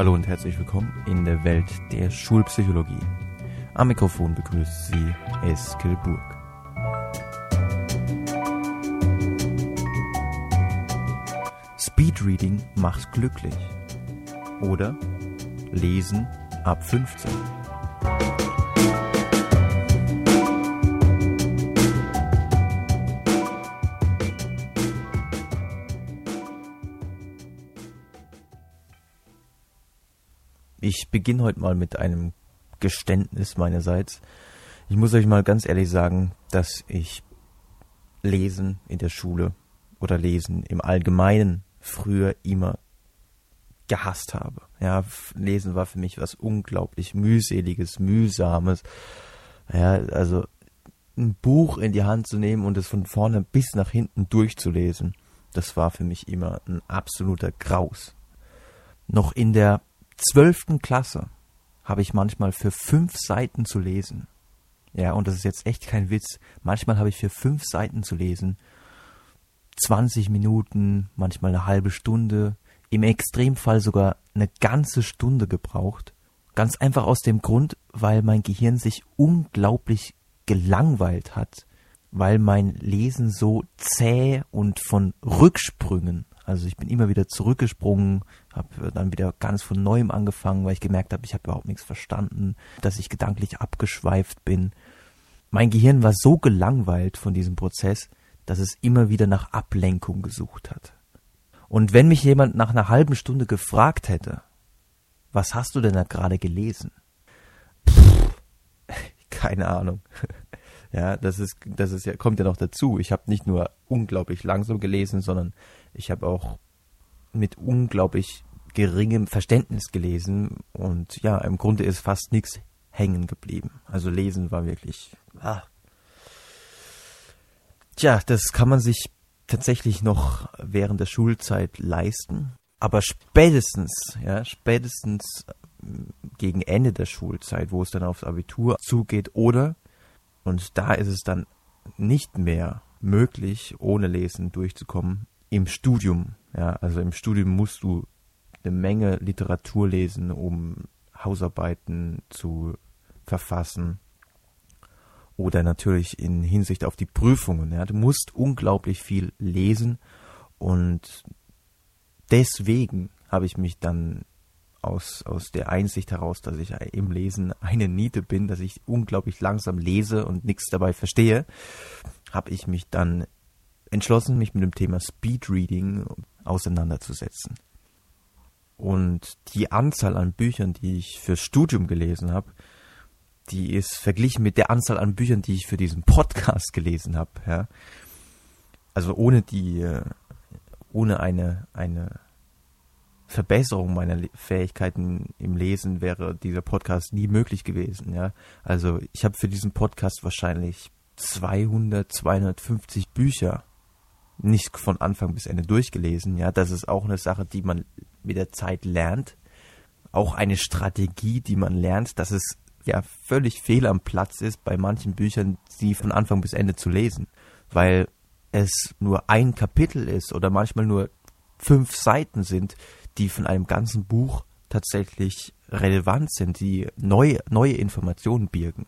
Hallo und herzlich willkommen in der Welt der Schulpsychologie. Am Mikrofon begrüßt Sie Eskil Burg. Speedreading macht glücklich. Oder Lesen ab 15. Ich beginne heute mal mit einem Geständnis meinerseits. Ich muss euch mal ganz ehrlich sagen, dass ich Lesen in der Schule oder Lesen im Allgemeinen früher immer gehasst habe. Ja, Lesen war für mich was unglaublich mühseliges, mühsames. Ja, also ein Buch in die Hand zu nehmen und es von vorne bis nach hinten durchzulesen, das war für mich immer ein absoluter Graus. Noch in der zwölften Klasse habe ich manchmal für fünf Seiten zu lesen. Ja, und das ist jetzt echt kein Witz. Manchmal habe ich für fünf Seiten zu lesen 20 Minuten, manchmal eine halbe Stunde, im Extremfall sogar eine ganze Stunde gebraucht. Ganz einfach aus dem Grund, weil mein Gehirn sich unglaublich gelangweilt hat, weil mein Lesen so zäh und von Rücksprüngen also ich bin immer wieder zurückgesprungen, habe dann wieder ganz von neuem angefangen, weil ich gemerkt habe, ich habe überhaupt nichts verstanden, dass ich gedanklich abgeschweift bin. Mein Gehirn war so gelangweilt von diesem Prozess, dass es immer wieder nach Ablenkung gesucht hat. Und wenn mich jemand nach einer halben Stunde gefragt hätte, was hast du denn da gerade gelesen? Pff, keine Ahnung. Ja, das ist, das ist ja, kommt ja noch dazu. Ich habe nicht nur unglaublich langsam gelesen, sondern ich habe auch mit unglaublich geringem Verständnis gelesen und ja, im Grunde ist fast nichts hängen geblieben. Also lesen war wirklich. Ah. Tja, das kann man sich tatsächlich noch während der Schulzeit leisten. Aber spätestens, ja, spätestens ähm, gegen Ende der Schulzeit, wo es dann aufs Abitur zugeht, oder, und da ist es dann nicht mehr möglich, ohne Lesen durchzukommen, im Studium. Ja, also im Studium musst du eine Menge Literatur lesen, um Hausarbeiten zu verfassen. Oder natürlich in Hinsicht auf die Prüfungen. Ja, du musst unglaublich viel lesen und deswegen habe ich mich dann aus, aus der Einsicht heraus, dass ich im Lesen eine Niete bin, dass ich unglaublich langsam lese und nichts dabei verstehe, habe ich mich dann entschlossen, mich mit dem Thema Speedreading auseinanderzusetzen. Und die Anzahl an Büchern, die ich fürs Studium gelesen habe, die ist verglichen mit der Anzahl an Büchern, die ich für diesen Podcast gelesen habe. Ja. Also ohne die, äh, ohne eine, eine Verbesserung meiner Fähigkeiten im Lesen wäre dieser Podcast nie möglich gewesen. Ja. Also ich habe für diesen Podcast wahrscheinlich 200, 250 Bücher nicht von Anfang bis Ende durchgelesen. Ja, das ist auch eine Sache, die man mit der Zeit lernt. Auch eine Strategie, die man lernt, dass es ja völlig fehl am Platz ist, bei manchen Büchern sie von Anfang bis Ende zu lesen, weil es nur ein Kapitel ist oder manchmal nur fünf Seiten sind, die von einem ganzen Buch tatsächlich relevant sind, die neue, neue Informationen birgen.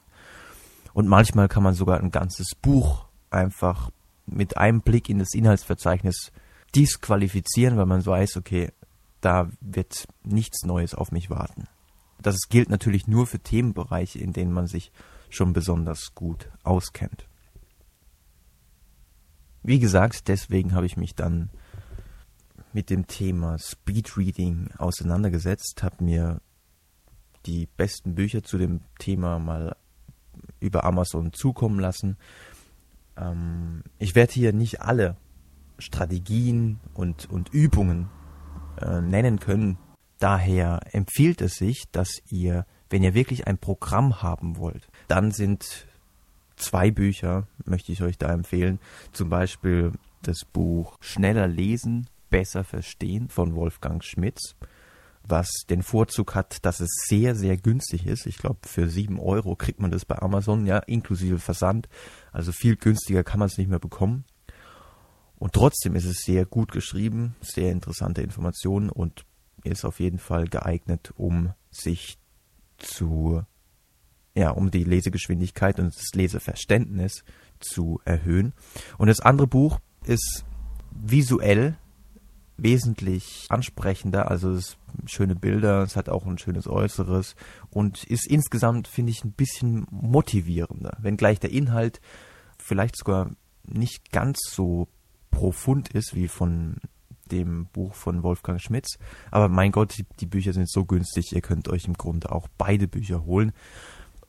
Und manchmal kann man sogar ein ganzes Buch einfach mit einem Blick in das Inhaltsverzeichnis disqualifizieren, weil man weiß, okay, da wird nichts Neues auf mich warten. Das gilt natürlich nur für Themenbereiche, in denen man sich schon besonders gut auskennt. Wie gesagt, deswegen habe ich mich dann mit dem Thema Speedreading auseinandergesetzt, habe mir die besten Bücher zu dem Thema mal über Amazon zukommen lassen ähm, ich werde hier nicht alle Strategien und, und Übungen äh, nennen können. Daher empfiehlt es sich, dass ihr, wenn ihr wirklich ein Programm haben wollt, dann sind zwei Bücher, möchte ich euch da empfehlen. Zum Beispiel das Buch Schneller lesen, besser verstehen von Wolfgang Schmitz was den Vorzug hat, dass es sehr, sehr günstig ist. Ich glaube, für sieben Euro kriegt man das bei Amazon, ja, inklusive Versand. Also viel günstiger kann man es nicht mehr bekommen. Und trotzdem ist es sehr gut geschrieben, sehr interessante Informationen und ist auf jeden Fall geeignet, um sich zu, ja, um die Lesegeschwindigkeit und das Leseverständnis zu erhöhen. Und das andere Buch ist visuell wesentlich ansprechender, also es schöne Bilder, es hat auch ein schönes Äußeres und ist insgesamt, finde ich, ein bisschen motivierender, wenngleich der Inhalt vielleicht sogar nicht ganz so profund ist wie von dem Buch von Wolfgang Schmitz. Aber mein Gott, die, die, Bücher sind so günstig, ihr könnt euch im Grunde auch beide Bücher holen.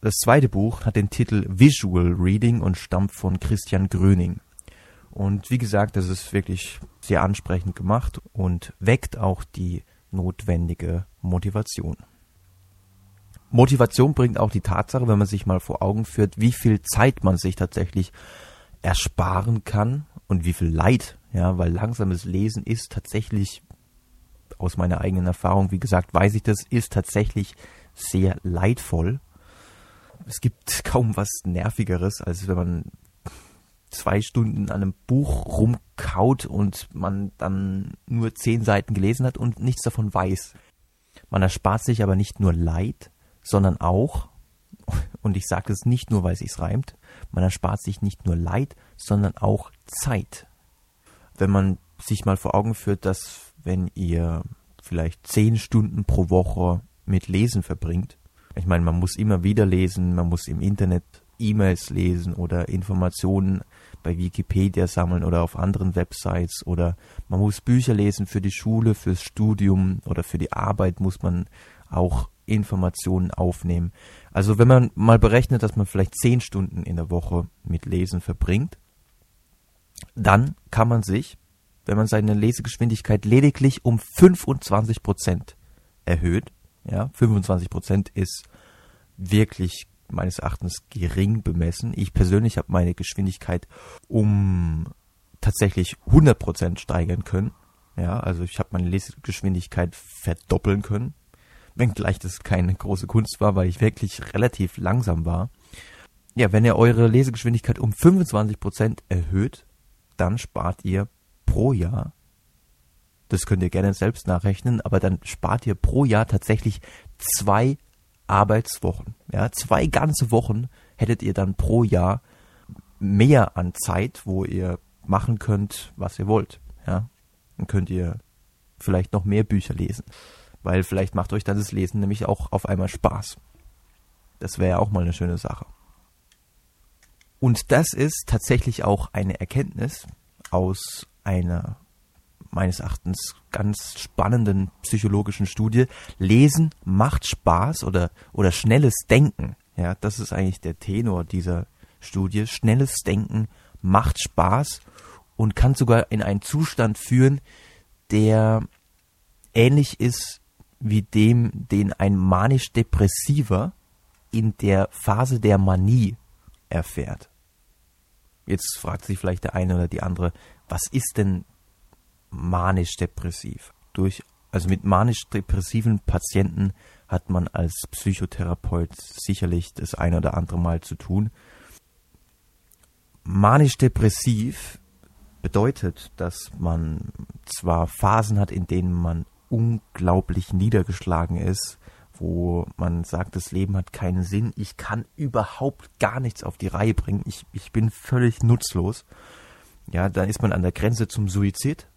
Das zweite Buch hat den Titel Visual Reading und stammt von Christian Gröning. Und wie gesagt, das ist wirklich sehr ansprechend gemacht und weckt auch die notwendige Motivation. Motivation bringt auch die Tatsache, wenn man sich mal vor Augen führt, wie viel Zeit man sich tatsächlich ersparen kann und wie viel Leid, ja, weil langsames Lesen ist tatsächlich aus meiner eigenen Erfahrung, wie gesagt, weiß ich das, ist tatsächlich sehr leidvoll. Es gibt kaum was nervigeres, als wenn man zwei Stunden an einem Buch rumkaut und man dann nur zehn Seiten gelesen hat und nichts davon weiß. Man erspart sich aber nicht nur Leid, sondern auch, und ich sage es nicht nur, weil es sich reimt, man erspart sich nicht nur Leid, sondern auch Zeit. Wenn man sich mal vor Augen führt, dass wenn ihr vielleicht zehn Stunden pro Woche mit Lesen verbringt, ich meine, man muss immer wieder lesen, man muss im Internet E-Mails lesen oder Informationen bei Wikipedia sammeln oder auf anderen Websites oder man muss Bücher lesen für die Schule, fürs Studium oder für die Arbeit muss man auch Informationen aufnehmen. Also wenn man mal berechnet, dass man vielleicht zehn Stunden in der Woche mit Lesen verbringt, dann kann man sich, wenn man seine Lesegeschwindigkeit lediglich um 25 Prozent erhöht, ja, 25 Prozent ist wirklich meines Erachtens gering bemessen. Ich persönlich habe meine Geschwindigkeit um tatsächlich 100% steigern können. Ja, also ich habe meine Lesegeschwindigkeit verdoppeln können. Wenngleich das keine große Kunst war, weil ich wirklich relativ langsam war. Ja, wenn ihr eure Lesegeschwindigkeit um 25% erhöht, dann spart ihr pro Jahr, das könnt ihr gerne selbst nachrechnen, aber dann spart ihr pro Jahr tatsächlich zwei Arbeitswochen. Ja, zwei ganze Wochen hättet ihr dann pro Jahr mehr an Zeit, wo ihr machen könnt, was ihr wollt. Ja, dann könnt ihr vielleicht noch mehr Bücher lesen, weil vielleicht macht euch dann das Lesen nämlich auch auf einmal Spaß. Das wäre ja auch mal eine schöne Sache. Und das ist tatsächlich auch eine Erkenntnis aus einer meines Erachtens ganz spannenden psychologischen Studie. Lesen macht Spaß oder, oder schnelles Denken. Ja, das ist eigentlich der Tenor dieser Studie. Schnelles Denken macht Spaß und kann sogar in einen Zustand führen, der ähnlich ist wie dem, den ein manisch-depressiver in der Phase der Manie erfährt. Jetzt fragt sich vielleicht der eine oder die andere, was ist denn manisch-depressiv. Durch, also mit manisch-depressiven Patienten hat man als Psychotherapeut sicherlich das ein oder andere Mal zu tun. Manisch-depressiv bedeutet, dass man zwar Phasen hat, in denen man unglaublich niedergeschlagen ist, wo man sagt, das Leben hat keinen Sinn, ich kann überhaupt gar nichts auf die Reihe bringen, ich, ich bin völlig nutzlos. Ja, dann ist man an der Grenze zum Suizid.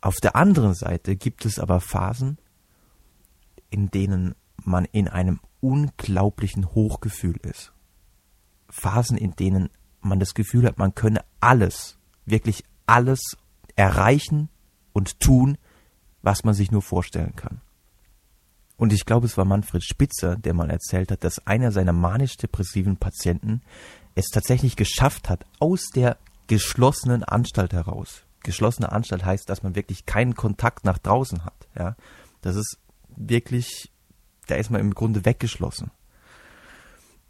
Auf der anderen Seite gibt es aber Phasen, in denen man in einem unglaublichen Hochgefühl ist. Phasen, in denen man das Gefühl hat, man könne alles, wirklich alles erreichen und tun, was man sich nur vorstellen kann. Und ich glaube, es war Manfred Spitzer, der mal erzählt hat, dass einer seiner manisch-depressiven Patienten es tatsächlich geschafft hat, aus der geschlossenen Anstalt heraus, geschlossene Anstalt heißt, dass man wirklich keinen Kontakt nach draußen hat. Ja, das ist wirklich, da ist man im Grunde weggeschlossen.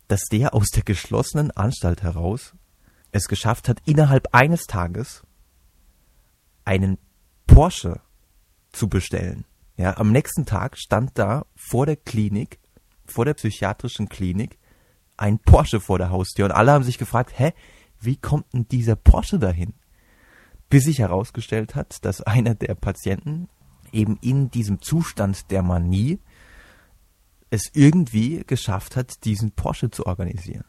Dass der aus der geschlossenen Anstalt heraus es geschafft hat, innerhalb eines Tages einen Porsche zu bestellen. Ja, am nächsten Tag stand da vor der Klinik, vor der psychiatrischen Klinik, ein Porsche vor der Haustür und alle haben sich gefragt, hä, wie kommt denn dieser Porsche dahin? Bis sich herausgestellt hat, dass einer der Patienten eben in diesem Zustand der Manie es irgendwie geschafft hat, diesen Porsche zu organisieren.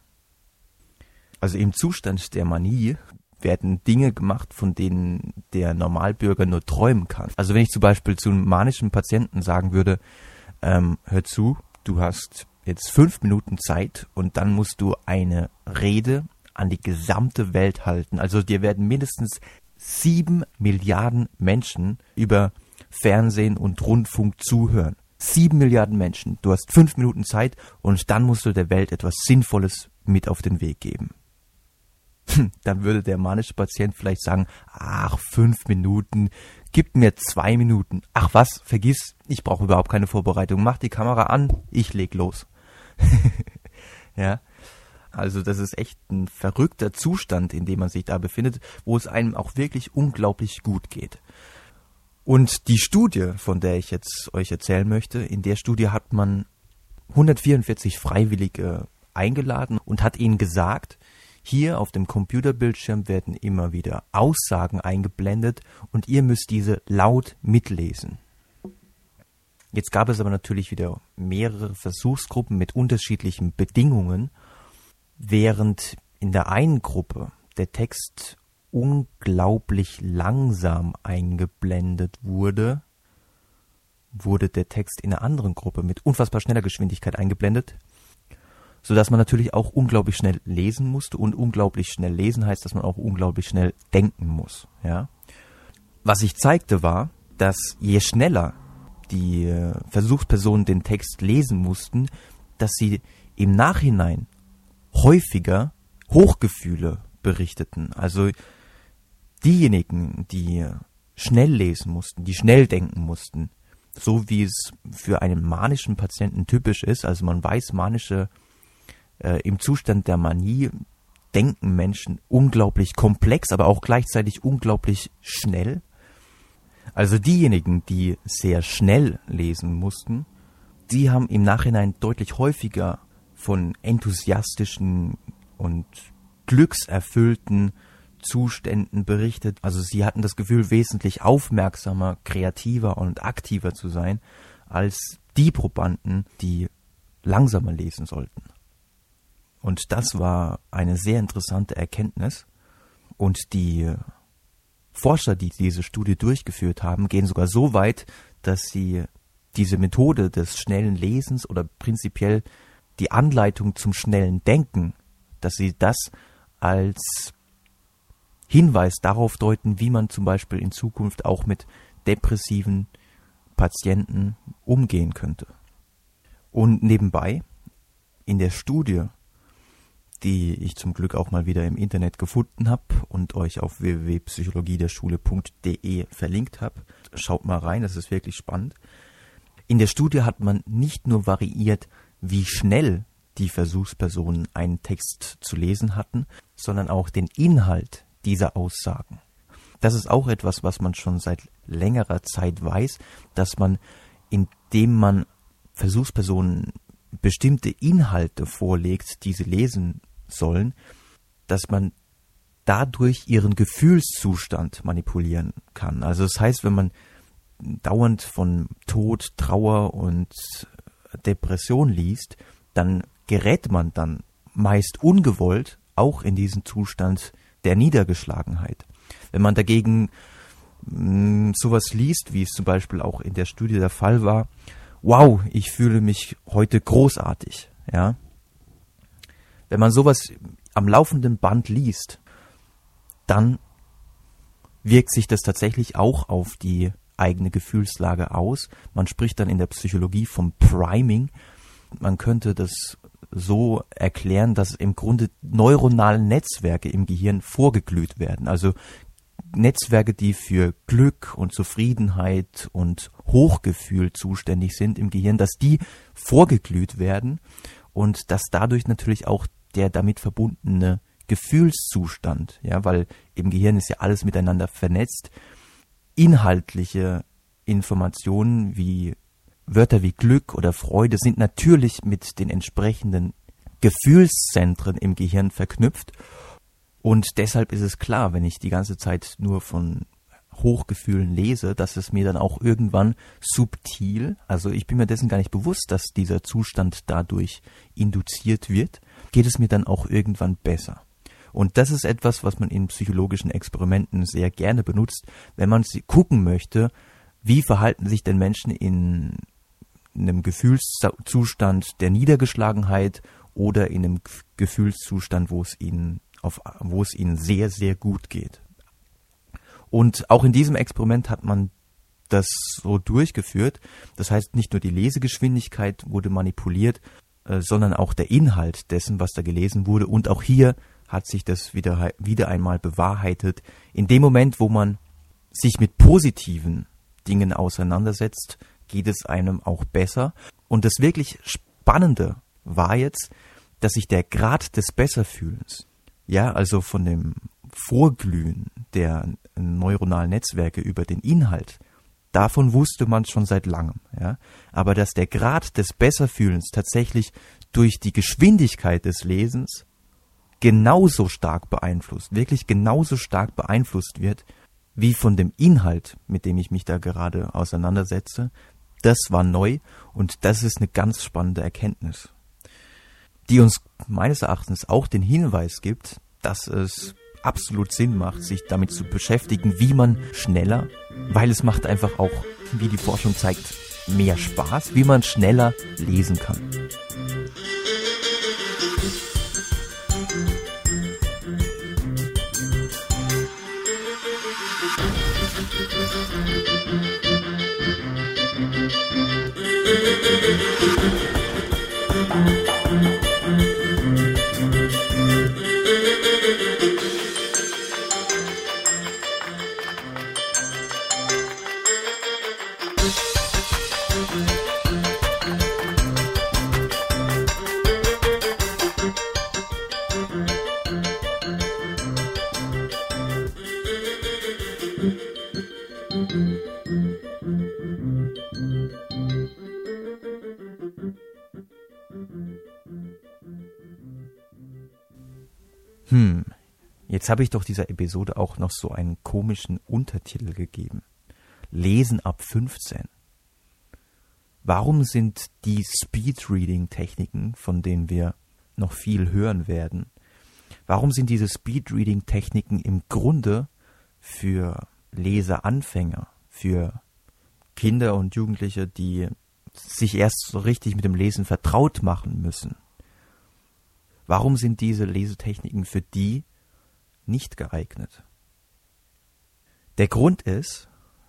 Also im Zustand der Manie werden Dinge gemacht, von denen der Normalbürger nur träumen kann. Also wenn ich zum Beispiel zu einem manischen Patienten sagen würde, ähm, hör zu, du hast jetzt fünf Minuten Zeit und dann musst du eine Rede an die gesamte Welt halten. Also dir werden mindestens sieben Milliarden Menschen über Fernsehen und Rundfunk zuhören. Sieben Milliarden Menschen. Du hast fünf Minuten Zeit und dann musst du der Welt etwas Sinnvolles mit auf den Weg geben. Dann würde der manische Patient vielleicht sagen, ach, fünf Minuten, gib mir zwei Minuten. Ach was, vergiss, ich brauche überhaupt keine Vorbereitung. Mach die Kamera an, ich leg los. ja. Also das ist echt ein verrückter Zustand, in dem man sich da befindet, wo es einem auch wirklich unglaublich gut geht. Und die Studie, von der ich jetzt euch erzählen möchte, in der Studie hat man 144 Freiwillige eingeladen und hat ihnen gesagt, hier auf dem Computerbildschirm werden immer wieder Aussagen eingeblendet und ihr müsst diese laut mitlesen. Jetzt gab es aber natürlich wieder mehrere Versuchsgruppen mit unterschiedlichen Bedingungen, während in der einen Gruppe der Text unglaublich langsam eingeblendet wurde, wurde der Text in der anderen Gruppe mit unfassbar schneller Geschwindigkeit eingeblendet so dass man natürlich auch unglaublich schnell lesen musste und unglaublich schnell lesen heißt, dass man auch unglaublich schnell denken muss, ja. Was ich zeigte war, dass je schneller die äh, Versuchspersonen den Text lesen mussten, dass sie im Nachhinein häufiger Hochgefühle berichteten. Also diejenigen, die schnell lesen mussten, die schnell denken mussten, so wie es für einen manischen Patienten typisch ist. Also man weiß, manische äh, im Zustand der Manie denken Menschen unglaublich komplex, aber auch gleichzeitig unglaublich schnell. Also diejenigen, die sehr schnell lesen mussten, die haben im Nachhinein deutlich häufiger von enthusiastischen und glückserfüllten Zuständen berichtet. Also sie hatten das Gefühl, wesentlich aufmerksamer, kreativer und aktiver zu sein als die Probanden, die langsamer lesen sollten. Und das war eine sehr interessante Erkenntnis. Und die Forscher, die diese Studie durchgeführt haben, gehen sogar so weit, dass sie diese Methode des schnellen Lesens oder prinzipiell die Anleitung zum schnellen Denken, dass sie das als Hinweis darauf deuten, wie man zum Beispiel in Zukunft auch mit depressiven Patienten umgehen könnte. Und nebenbei, in der Studie die ich zum Glück auch mal wieder im Internet gefunden habe und euch auf www.psychologiederschule.de verlinkt habe. Schaut mal rein, das ist wirklich spannend. In der Studie hat man nicht nur variiert, wie schnell die Versuchspersonen einen Text zu lesen hatten, sondern auch den Inhalt dieser Aussagen. Das ist auch etwas, was man schon seit längerer Zeit weiß, dass man, indem man Versuchspersonen bestimmte Inhalte vorlegt, die sie lesen sollen, dass man dadurch ihren Gefühlszustand manipulieren kann. Also das heißt, wenn man dauernd von Tod, Trauer und Depression liest, dann gerät man dann meist ungewollt auch in diesen Zustand der Niedergeschlagenheit. Wenn man dagegen mh, mm, sowas liest, wie es zum Beispiel auch in der Studie der Fall war, wow, ich fühle mich heute großartig, ja, wenn man sowas am laufenden Band liest, dann wirkt sich das tatsächlich auch auf die eigene Gefühlslage aus. Man spricht dann in der Psychologie vom Priming. Man könnte das so erklären, dass im Grunde neuronale Netzwerke im Gehirn vorgeglüht werden. Also Netzwerke, die für Glück und Zufriedenheit und Hochgefühl zuständig sind im Gehirn, dass die vorgeglüht werden und dass dadurch natürlich auch der damit verbundene Gefühlszustand, ja, weil im Gehirn ist ja alles miteinander vernetzt, inhaltliche Informationen wie Wörter wie Glück oder Freude sind natürlich mit den entsprechenden Gefühlszentren im Gehirn verknüpft und deshalb ist es klar, wenn ich die ganze Zeit nur von Hochgefühlen lese, dass es mir dann auch irgendwann subtil, also ich bin mir dessen gar nicht bewusst, dass dieser Zustand dadurch induziert wird, geht es mir dann auch irgendwann besser. Und das ist etwas, was man in psychologischen Experimenten sehr gerne benutzt, wenn man gucken möchte, wie verhalten sich denn Menschen in einem Gefühlszustand der Niedergeschlagenheit oder in einem Gefühlszustand, wo es ihnen auf, wo es ihnen sehr, sehr gut geht. Und auch in diesem Experiment hat man das so durchgeführt. Das heißt, nicht nur die Lesegeschwindigkeit wurde manipuliert, äh, sondern auch der Inhalt dessen, was da gelesen wurde. Und auch hier hat sich das wieder, wieder einmal bewahrheitet. In dem Moment, wo man sich mit positiven Dingen auseinandersetzt, geht es einem auch besser. Und das wirklich Spannende war jetzt, dass sich der Grad des Besserfühlens, ja, also von dem Vorglühen der neuronalen Netzwerke über den Inhalt, davon wusste man schon seit langem, ja. Aber dass der Grad des Besserfühlens tatsächlich durch die Geschwindigkeit des Lesens genauso stark beeinflusst, wirklich genauso stark beeinflusst wird, wie von dem Inhalt, mit dem ich mich da gerade auseinandersetze, das war neu und das ist eine ganz spannende Erkenntnis, die uns meines Erachtens auch den Hinweis gibt, dass es absolut Sinn macht, sich damit zu beschäftigen, wie man schneller, weil es macht einfach auch, wie die Forschung zeigt, mehr Spaß, wie man schneller lesen kann. Jetzt habe ich doch dieser Episode auch noch so einen komischen Untertitel gegeben. Lesen ab 15. Warum sind die Speedreading-Techniken, von denen wir noch viel hören werden, warum sind diese Speedreading-Techniken im Grunde für Leseranfänger, für Kinder und Jugendliche, die sich erst so richtig mit dem Lesen vertraut machen müssen? Warum sind diese Lesetechniken für die nicht geeignet? Der Grund ist,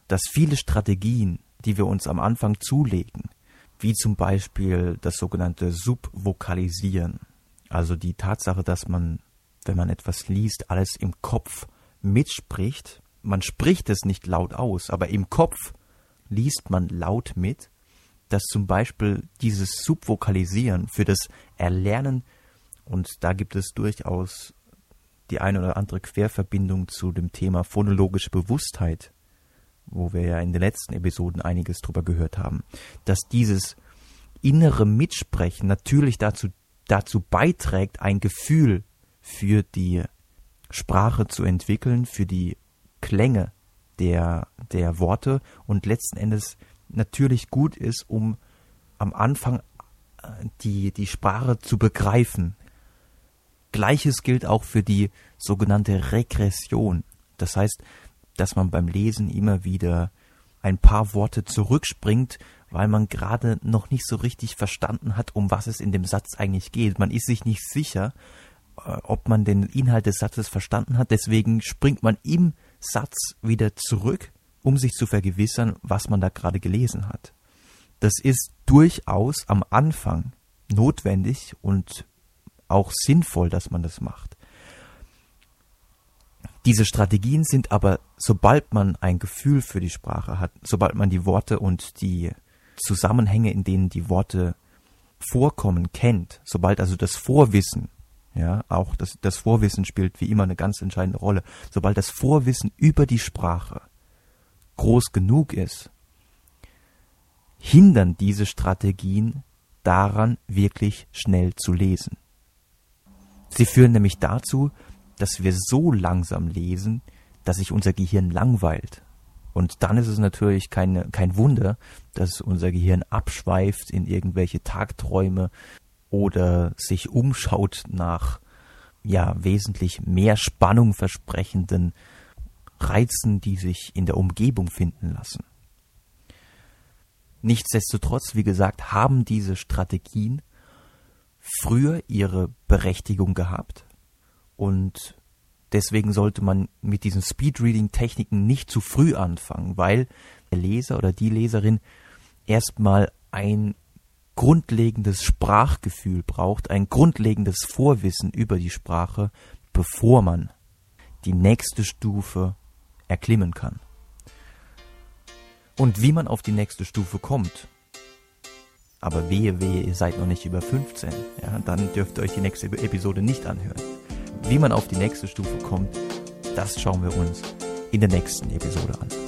dass viele Strategien, die wir uns am Anfang zulegen, wie zum Beispiel das sogenannte Subvokalisieren, also die Tatsache, dass man, wenn man etwas liest, alles im Kopf mitspricht, man spricht es nicht laut aus, aber im Kopf liest man laut mit, dass zum Beispiel dieses Subvokalisieren für das Erlernen und da gibt es durchaus die eine oder andere Querverbindung zu dem Thema phonologische Bewusstheit, wo wir ja in den letzten Episoden einiges drüber gehört haben, dass dieses innere Mitsprechen natürlich dazu, dazu beiträgt, ein Gefühl für die Sprache zu entwickeln, für die Klänge der, der Worte und letzten Endes natürlich gut ist, um am Anfang äh, die, die Sprache zu begreifen, Gleiches gilt auch für die sogenannte Regression. Das heißt, dass man beim Lesen immer wieder ein paar Worte zurückspringt, weil man gerade noch nicht so richtig verstanden hat, um was es in dem Satz eigentlich geht. Man ist sich nicht sicher, äh, ob man den Inhalt des Satzes verstanden hat. Deswegen springt man im Satz wieder zurück, um sich zu vergewissern, was man da gerade gelesen hat. Das ist durchaus am Anfang notwendig und auch sinnvoll, dass man das macht. Diese Strategien sind aber, sobald man ein Gefühl für die Sprache hat, sobald man die Worte und die Zusammenhänge, in denen die Worte vorkommen, kennt, sobald also das Vorwissen, ja, auch das, das Vorwissen spielt wie immer eine ganz entscheidende Rolle, sobald das Vorwissen über die Sprache groß genug ist, hindern diese Strategien daran, wirklich schnell zu lesen. Sie führen nämlich dazu, dass wir so langsam lesen, dass sich unser Gehirn langweilt. Und dann ist es natürlich keine, kein Wunder, dass unser Gehirn abschweift in irgendwelche Tagträume oder sich umschaut nach ja wesentlich mehr Spannung versprechenden Reizen, die sich in der Umgebung finden lassen. Nichtsdestotrotz, wie gesagt, haben diese Strategien früher ihre Berechtigung gehabt und deswegen sollte man mit diesen Speedreading-Techniken nicht zu früh anfangen, weil der Leser oder die Leserin erstmal ein grundlegendes Sprachgefühl braucht, ein grundlegendes Vorwissen über die Sprache, bevor man die nächste Stufe erklimmen kann. Und wie man auf die nächste Stufe kommt, aber wehe, wehe, ihr seid noch nicht über 15, ja, dann dürft ihr euch die nächste Episode nicht anhören. Wie man auf die nächste Stufe kommt, das schauen wir uns in der nächsten Episode an.